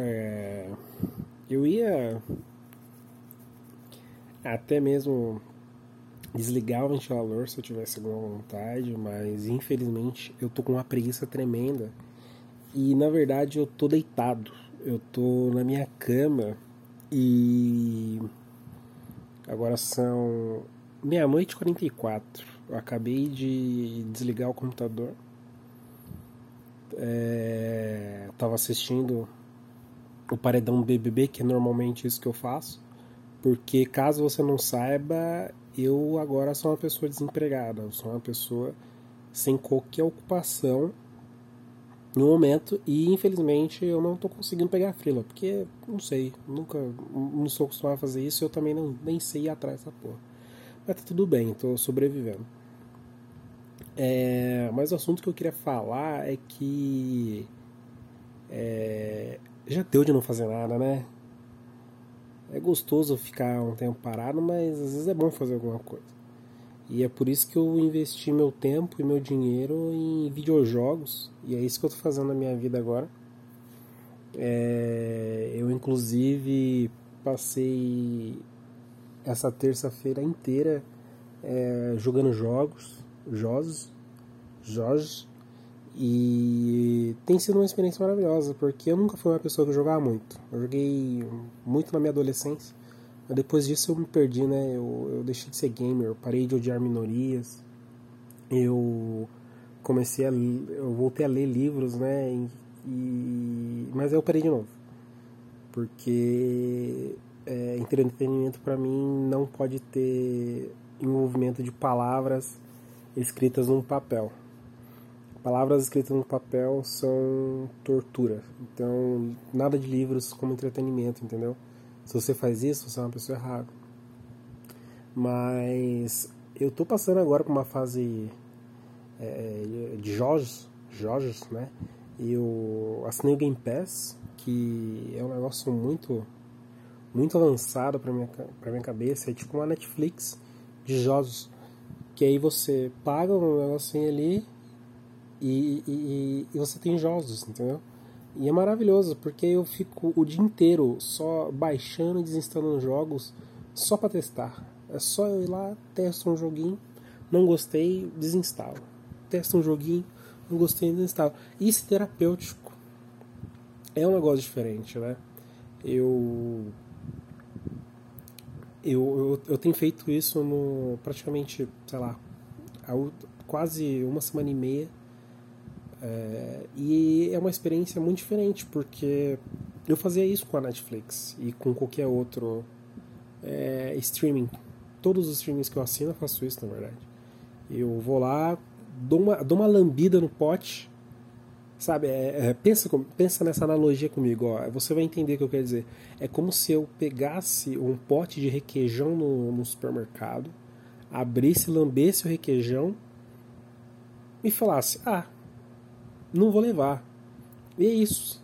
É, eu ia até mesmo desligar o ventilador se eu tivesse alguma vontade, mas infelizmente eu tô com uma preguiça tremenda e na verdade eu tô deitado. Eu tô na minha cama e agora são meia-noite e 44. Eu acabei de desligar o computador. É, tava assistindo o paredão BBB, que é normalmente isso que eu faço. Porque caso você não saiba, eu agora sou uma pessoa desempregada, eu sou uma pessoa sem qualquer ocupação no momento e infelizmente eu não estou conseguindo pegar frila, porque não sei, nunca não sou acostumado a fazer isso, eu também não, nem sei ir atrás dessa porra. Mas tá tudo bem, estou sobrevivendo. É, mas o assunto que eu queria falar é que é, já deu de não fazer nada, né? É gostoso ficar um tempo parado, mas às vezes é bom fazer alguma coisa. E é por isso que eu investi meu tempo e meu dinheiro em videojogos, e é isso que eu estou fazendo na minha vida agora. É, eu, inclusive, passei essa terça-feira inteira é, jogando jogos, jogos, jogos, e tem sido uma experiência maravilhosa, porque eu nunca fui uma pessoa que jogava muito. Eu joguei muito na minha adolescência, mas depois disso eu me perdi, né? Eu, eu deixei de ser gamer, eu parei de odiar minorias, eu comecei a. Eu voltei a ler livros, né? E, e mas eu parei de novo. Porque é, entretenimento para mim não pode ter envolvimento de palavras escritas num papel palavras escritas no papel são tortura. Então, nada de livros como entretenimento, entendeu? Se você faz isso, você é uma pessoa errada. Mas eu tô passando agora por uma fase é, de jogos, jogos, né? Eu assinei o Game Pass, que é um negócio muito muito avançado para minha para minha cabeça, é tipo uma Netflix de jogos, que aí você paga um negocinho ali e, e, e, você tem jogos, entendeu? E é maravilhoso, porque eu fico o dia inteiro só baixando e desinstalando jogos só para testar. É só eu ir lá, testo um joguinho, não gostei, desinstalo. Testo um joguinho, não gostei, desinstalo. Isso é terapêutico. É um negócio diferente, né? Eu eu, eu, eu tenho feito isso no praticamente, sei lá, quase uma semana e meia é, e é uma experiência muito diferente, porque eu fazia isso com a Netflix e com qualquer outro é, streaming. Todos os streamings que eu assino eu faço isso, na verdade. Eu vou lá, dou uma, dou uma lambida no pote, sabe? É, é, pensa, pensa nessa analogia comigo, ó, você vai entender o que eu quero dizer. É como se eu pegasse um pote de requeijão no, no supermercado, abrisse, lambesse o requeijão e falasse: Ah, não vou levar. E é isso.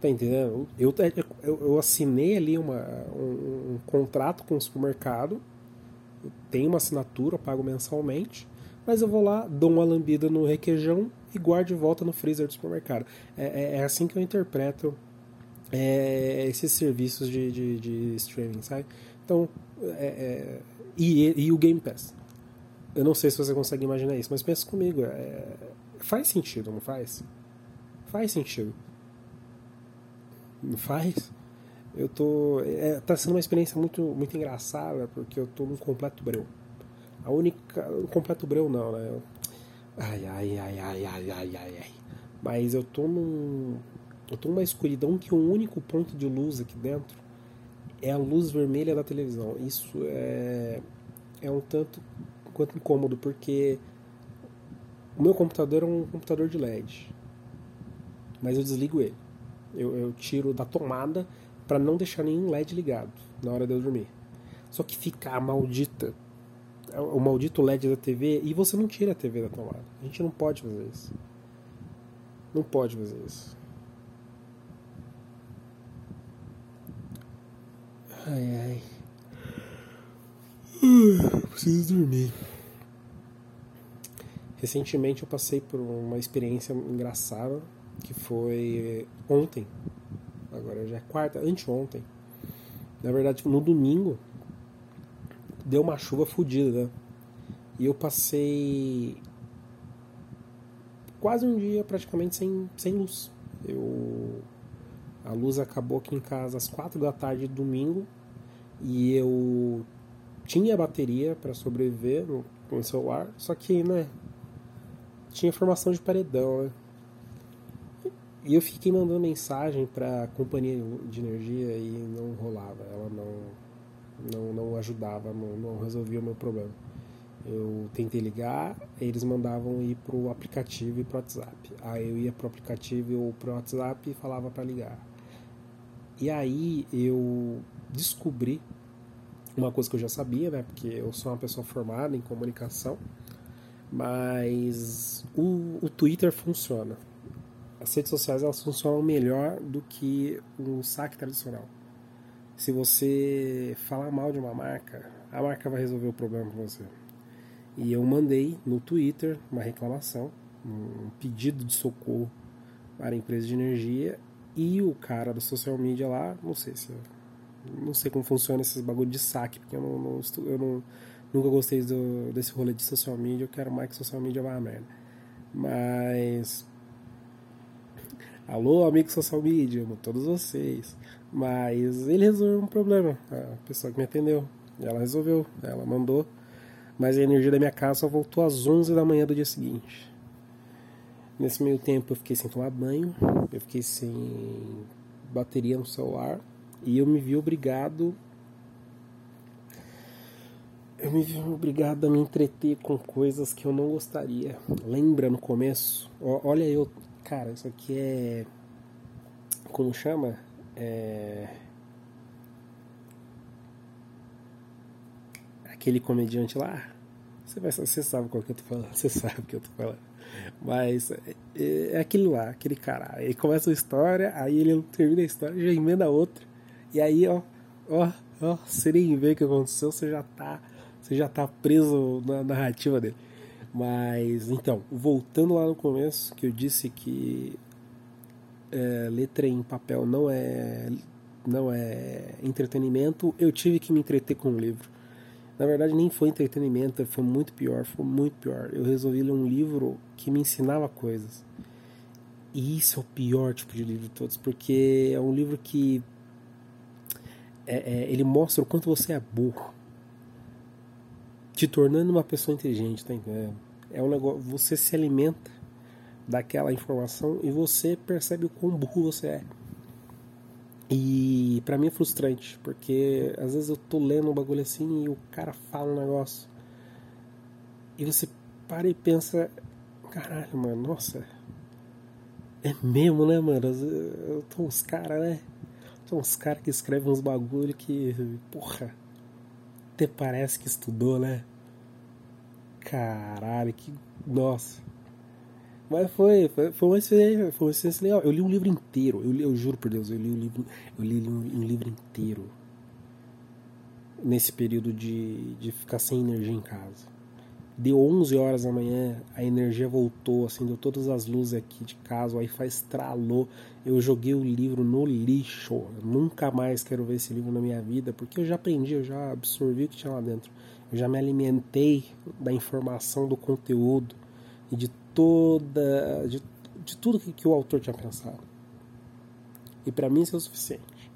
Tá entendendo? Eu, eu, eu assinei ali uma, um, um, contrato com o supermercado, tenho uma assinatura, pago mensalmente, mas eu vou lá, dou uma lambida no requeijão e guardo de volta no freezer do supermercado. É, é, é assim que eu interpreto é, esses serviços de, de, de, streaming, sabe? Então, é, é, e, e, o Game Pass. Eu não sei se você consegue imaginar isso, mas pensa comigo. É, Faz sentido, não faz? Faz sentido. Não faz? Eu tô. É, tá sendo uma experiência muito, muito engraçada, porque eu tô num completo breu. A única. Completo breu não, né? Ai, ai, ai, ai, ai, ai, ai, ai. Mas eu tô num. Eu tô numa escuridão que o único ponto de luz aqui dentro é a luz vermelha da televisão. Isso é. É um tanto quanto incômodo, porque o meu computador é um computador de LED, mas eu desligo ele. Eu, eu tiro da tomada para não deixar nenhum LED ligado na hora de eu dormir. Só que fica a maldita, o maldito LED da TV e você não tira a TV da tomada. A gente não pode fazer isso. Não pode fazer isso. Ai ai. Preciso dormir. Recentemente eu passei por uma experiência engraçada que foi ontem. agora já é quarta, anteontem. Na verdade, no domingo deu uma chuva fodida, né? E eu passei quase um dia praticamente sem, sem luz. Eu a luz acabou aqui em casa às quatro da tarde de domingo e eu tinha bateria para sobreviver no celular, só que, né, tinha formação de paredão, né? E eu fiquei mandando mensagem para companhia de energia e não rolava, ela não não, não ajudava, não, não resolvia o meu problema. Eu tentei ligar, eles mandavam ir pro aplicativo e pro WhatsApp. Aí eu ia pro aplicativo ou pro WhatsApp e falava para ligar. E aí eu descobri uma coisa que eu já sabia, né? Porque eu sou uma pessoa formada em comunicação, mas o, o Twitter funciona. As redes sociais elas funcionam melhor do que um saque tradicional. Se você falar mal de uma marca, a marca vai resolver o problema com você. E eu mandei no Twitter uma reclamação, um pedido de socorro para a empresa de energia e o cara do social media lá, não sei se não sei como funciona esses bagulho de saque, porque eu não, não eu não, nunca gostei do, desse rolê de social media, eu quero mais que social media vá a merda. Mas Alô, amigo social media, amo todos vocês. Mas ele resolveu um problema. A pessoa que me atendeu, ela resolveu, ela mandou mas a energia da minha casa só voltou às 11 da manhã do dia seguinte. Nesse meio tempo eu fiquei sem tomar banho, eu fiquei sem bateria no celular e eu me vi obrigado me obrigado a me entreter com coisas que eu não gostaria. Lembra no começo? Olha eu, cara, isso aqui é como chama? É aquele comediante lá, você, vai, você sabe qual que eu tô falando, você sabe o que eu tô falando. Mas é, é aquele lá, aquele cara. Aí começa a história, aí ele termina a história, já emenda outra. E aí, ó, ó, ó, você nem vê o que aconteceu, você já tá, você já tá preso na narrativa dele. Mas então, voltando lá no começo, que eu disse que é, letra em papel não é não é entretenimento, eu tive que me entreter com o livro. Na verdade, nem foi entretenimento, foi muito pior, foi muito pior. Eu resolvi ler um livro que me ensinava coisas. E isso é o pior tipo de livro de todos, porque é um livro que é, é, ele mostra o quanto você é burro, te tornando uma pessoa inteligente, tá entendendo? É um negócio, você se alimenta daquela informação e você percebe o quão burro você é. E para mim é frustrante, porque às vezes eu tô lendo um bagulho assim e o cara fala um negócio. E você para e pensa, caralho, mano, nossa. É mesmo, né, mano? Eu tô uns caras, né? Tem uns caras que escrevem uns bagulho que, porra, até parece que estudou, né? Caralho, que. Nossa. Mas foi, foi, foi uma experiência, foi experiência legal. Eu li um livro inteiro, eu, li, eu juro por Deus, eu li um livro, eu li um livro inteiro nesse período de, de ficar sem energia em casa. Deu 11 horas da manhã, a energia voltou, acendeu todas as luzes aqui de casa, o Wi-Fi estralou. Eu joguei o livro no lixo. Eu nunca mais quero ver esse livro na minha vida, porque eu já aprendi, eu já absorvi o que tinha lá dentro. Eu já me alimentei da informação, do conteúdo e de toda de, de tudo que, que, o autor tinha pensado. E para mim isso é o suficiente.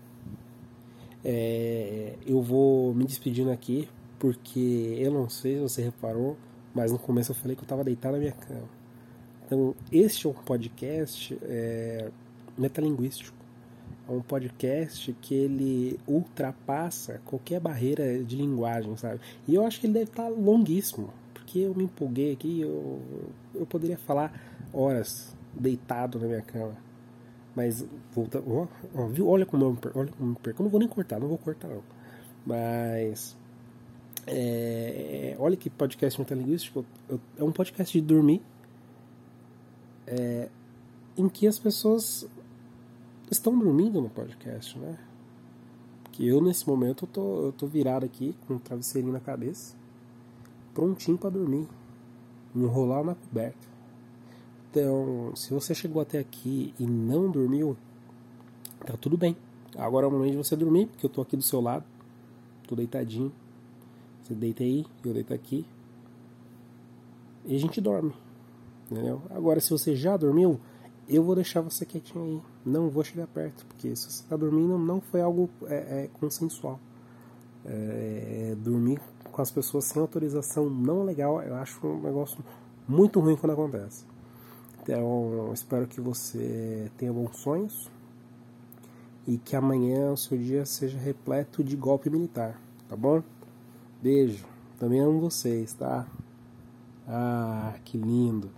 É, eu vou me despedindo aqui porque eu não sei se você reparou, mas no começo eu falei que eu estava deitado na minha cama. Então, este é um podcast é, metalinguístico. É um podcast que ele ultrapassa qualquer barreira de linguagem, sabe? E eu acho que ele deve estar longuíssimo porque eu me empolguei aqui, eu, eu poderia falar horas deitado na minha cama. Mas, volta, ó, ó, viu? Olha olha como eu me perco. Eu não vou nem cortar, não vou cortar não. Mas, é, olha que podcast metalinguístico. É um podcast de dormir, é, em que as pessoas estão dormindo no podcast, né? Que eu, nesse momento, eu tô, eu tô virado aqui com um travesseirinho na cabeça prontinho para dormir, enrolar na coberta. Então, se você chegou até aqui e não dormiu, Tá tudo bem. Agora é o momento de você dormir, porque eu tô aqui do seu lado. Tô deitadinho. Você deita aí, eu deito aqui. E a gente dorme. Entendeu? Agora, se você já dormiu, eu vou deixar você quietinho aí. Não vou chegar perto, porque se você está dormindo, não foi algo é, é, consensual. É, dormir com as pessoas sem autorização não legal, eu acho um negócio muito ruim quando acontece. Então, espero que você tenha bons sonhos e que amanhã o seu dia seja repleto de golpe militar, tá bom? Beijo. Também amo vocês, tá? Ah, que lindo.